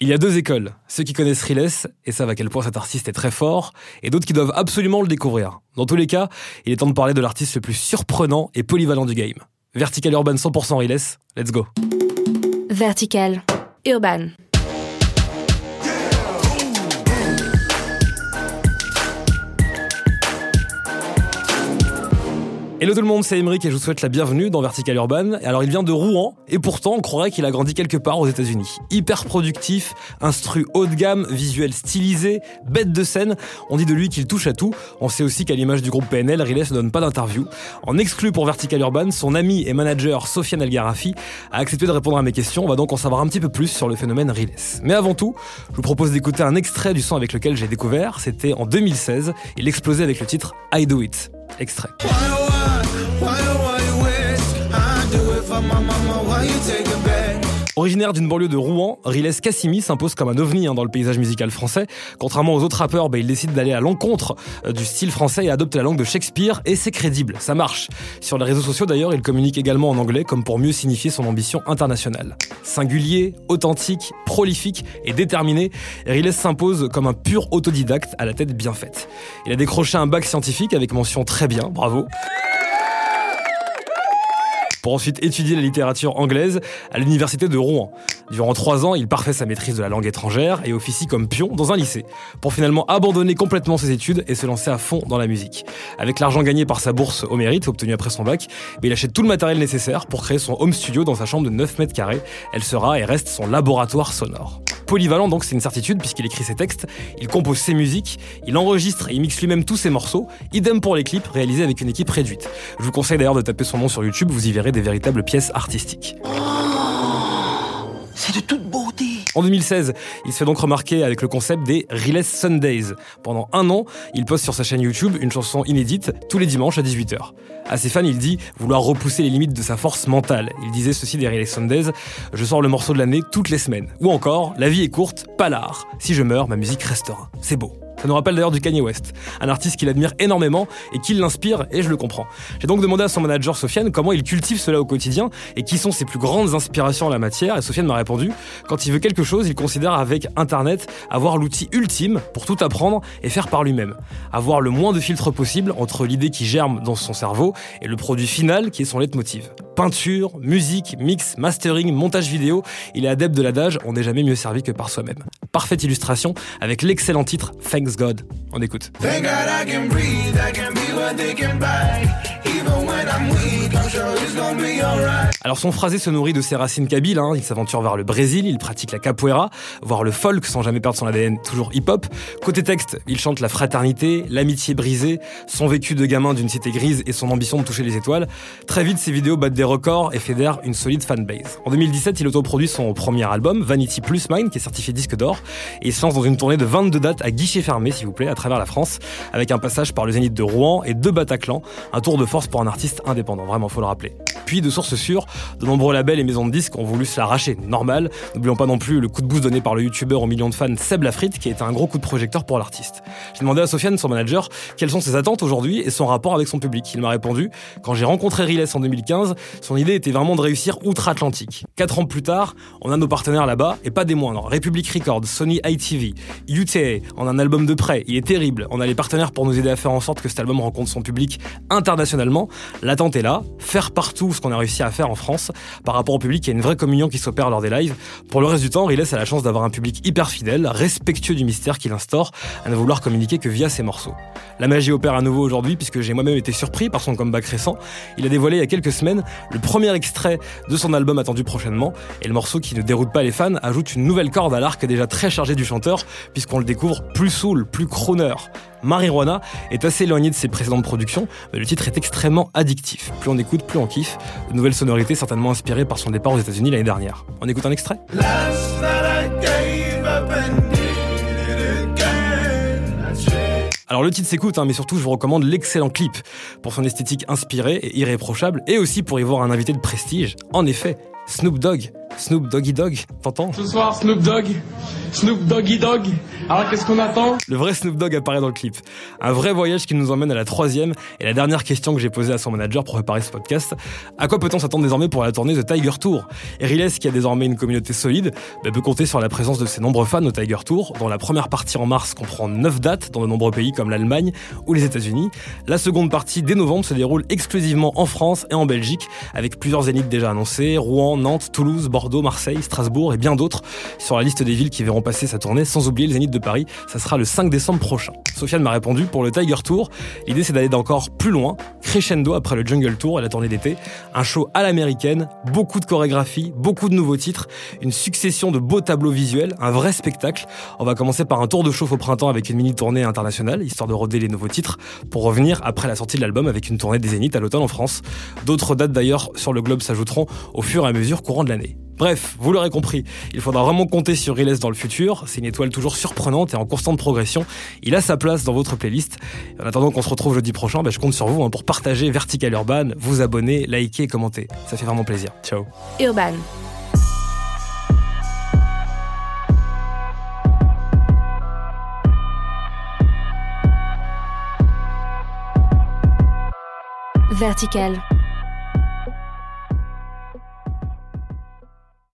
Il y a deux écoles, ceux qui connaissent Riles et savent à quel point cet artiste est très fort, et d'autres qui doivent absolument le découvrir. Dans tous les cas, il est temps de parler de l'artiste le plus surprenant et polyvalent du game. Vertical Urban 100% Riles, let's go. Vertical Urban. Hello tout le monde, c'est Emeric et je vous souhaite la bienvenue dans Vertical Urban. Alors il vient de Rouen et pourtant on croirait qu'il a grandi quelque part aux États-Unis. Hyper productif, instru haut de gamme, visuel stylisé, bête de scène. On dit de lui qu'il touche à tout. On sait aussi qu'à l'image du groupe PNL, Riles ne donne pas d'interview. En exclu pour Vertical Urban, son ami et manager Sofiane Algarafi a accepté de répondre à mes questions. On va donc en savoir un petit peu plus sur le phénomène Riles. Mais avant tout, je vous propose d'écouter un extrait du son avec lequel j'ai découvert. C'était en 2016. Il explosait avec le titre I Do It. Extrait. Originaire d'une banlieue de Rouen, Riles Cassimi s'impose comme un ovni hein, dans le paysage musical français. Contrairement aux autres rappeurs, bah, il décide d'aller à l'encontre euh, du style français et adopte la langue de Shakespeare, et c'est crédible, ça marche. Sur les réseaux sociaux d'ailleurs, il communique également en anglais comme pour mieux signifier son ambition internationale. Singulier, authentique, prolifique et déterminé, Riles s'impose comme un pur autodidacte à la tête bien faite. Il a décroché un bac scientifique avec mention très bien, bravo pour ensuite étudier la littérature anglaise à l'université de Rouen. Durant trois ans, il parfait sa maîtrise de la langue étrangère et officie comme pion dans un lycée, pour finalement abandonner complètement ses études et se lancer à fond dans la musique. Avec l'argent gagné par sa bourse au mérite, obtenue après son bac, il achète tout le matériel nécessaire pour créer son home studio dans sa chambre de 9 mètres carrés. Elle sera et reste son laboratoire sonore. Polyvalent donc c'est une certitude puisqu'il écrit ses textes, il compose ses musiques, il enregistre et il mixe lui-même tous ses morceaux, idem pour les clips réalisés avec une équipe réduite. Je vous conseille d'ailleurs de taper son nom sur YouTube, vous y verrez des véritables pièces artistiques. c'est de toute beauté. En 2016, il se fait donc remarquer avec le concept des Riles Sundays. Pendant un an, il poste sur sa chaîne YouTube une chanson inédite tous les dimanches à 18h. À ses fans, il dit vouloir repousser les limites de sa force mentale. Il disait ceci des Riles Sundays Je sors le morceau de l'année toutes les semaines. Ou encore La vie est courte, pas l'art. Si je meurs, ma musique restera. C'est beau. Ça nous rappelle d'ailleurs du Kanye West, un artiste qu'il admire énormément et qui l'inspire, et je le comprends. J'ai donc demandé à son manager Sofiane comment il cultive cela au quotidien et qui sont ses plus grandes inspirations en la matière, et Sofiane m'a répondu quand il veut quelque chose, il considère avec Internet avoir l'outil ultime pour tout apprendre et faire par lui-même. Avoir le moins de filtres possible entre l'idée qui germe dans son cerveau et le produit final qui est son leitmotiv. Peinture, musique, mix, mastering, montage vidéo, il est adepte de l'adage on n'est jamais mieux servi que par soi-même. Parfaite illustration avec l'excellent titre Thanks God. On écoute. Alors son phrasé se nourrit de ses racines kabyles, hein. il s'aventure vers le Brésil, il pratique la capoeira, voire le folk sans jamais perdre son ADN toujours hip-hop. Côté texte, il chante la fraternité, l'amitié brisée, son vécu de gamin d'une cité grise et son ambition de toucher les étoiles. Très vite, ses vidéos battent des records et fédèrent une solide fanbase. En 2017, il autoproduit son premier album, Vanity Plus Mine, qui est certifié disque d'or, et il se lance dans une tournée de 22 dates à guichet fermé, s'il vous plaît, à travers la France, avec un passage par le Zénith de Rouen et deux Bataclan, un tour de force pour un artiste indépendant, vraiment faut le rappeler. Puis, de sources sûres, de nombreux labels et maisons de disques ont voulu se l'arracher, normal. N'oublions pas non plus le coup de boost donné par le youtubeur aux millions de fans Seb Lafrite, qui été un gros coup de projecteur pour l'artiste. J'ai demandé à Sofiane, son manager, quelles sont ses attentes aujourd'hui et son rapport avec son public. Il m'a répondu, quand j'ai rencontré Riles en 2015, son idée était vraiment de réussir outre-Atlantique. Quatre ans plus tard, on a nos partenaires là-bas, et pas des moindres. Republic Records, Sony ITV, UTA, a un album de près, il est terrible. On a les partenaires pour nous aider à faire en sorte que cet album rencontre son public internationalement. L'attente est là, faire partout ce qu'on a réussi à faire en France. Par rapport au public, il y a une vraie communion qui s'opère lors des lives. Pour le reste du temps, Riles a la chance d'avoir un public hyper fidèle, respectueux du mystère qu'il instaure, à ne vouloir communiquer que via ses morceaux. La magie opère à nouveau aujourd'hui puisque j'ai moi-même été surpris par son comeback récent. Il a dévoilé il y a quelques semaines le premier extrait de son album attendu prochainement et le morceau qui ne déroute pas les fans ajoute une nouvelle corde à l'arc déjà très chargée du chanteur puisqu'on le découvre plus soul, plus crooner. Marijuana est assez éloigné de ses précédentes productions, mais le titre est extrêmement addictif. Plus on écoute, plus on kiffe. De nouvelles sonorités certainement inspirées par son départ aux États-Unis l'année dernière. On écoute un extrait? Alors le titre s'écoute, hein, mais surtout je vous recommande l'excellent clip pour son esthétique inspirée et irréprochable, et aussi pour y voir un invité de prestige. En effet, Snoop Dogg, Snoop Doggy Dogg, t'entends Ce soir, Snoop Dogg Snoop Doggy Dog. Alors qu'est-ce qu'on attend Le vrai Snoop Dogg apparaît dans le clip. Un vrai voyage qui nous emmène à la troisième et la dernière question que j'ai posée à son manager pour préparer ce podcast. À quoi peut-on s'attendre désormais pour la tournée de Tiger Tour? Riles, qui a désormais une communauté solide, bah, peut compter sur la présence de ses nombreux fans au Tiger Tour, dont la première partie en mars comprend 9 dates dans de nombreux pays comme l'Allemagne ou les États-Unis. La seconde partie dès novembre se déroule exclusivement en France et en Belgique, avec plusieurs zéniths déjà annoncés, Rouen, Nantes, Toulouse, Bordeaux, Marseille, Strasbourg et bien d'autres sur la liste des villes qui verront passer sa tournée, sans oublier le Zénith de Paris, ça sera le 5 décembre prochain. Sofiane m'a répondu, pour le Tiger Tour, l'idée c'est d'aller d'encore plus loin, crescendo après le Jungle Tour et la tournée d'été, un show à l'américaine, beaucoup de chorégraphie, beaucoup de nouveaux titres, une succession de beaux tableaux visuels, un vrai spectacle. On va commencer par un tour de chauffe au printemps avec une mini tournée internationale, histoire de roder les nouveaux titres, pour revenir après la sortie de l'album avec une tournée des Zéniths à l'automne en France. D'autres dates d'ailleurs sur le globe s'ajouteront au fur et à mesure courant de l'année. Bref, vous l'aurez compris, il faudra vraiment compter sur Riles dans le futur. C'est une étoile toujours surprenante et en constante progression. Il a sa place dans votre playlist. En attendant qu'on se retrouve jeudi prochain, bah, je compte sur vous hein, pour partager Vertical Urban, vous abonner, liker et commenter. Ça fait vraiment plaisir. Ciao. Urban. Vertical.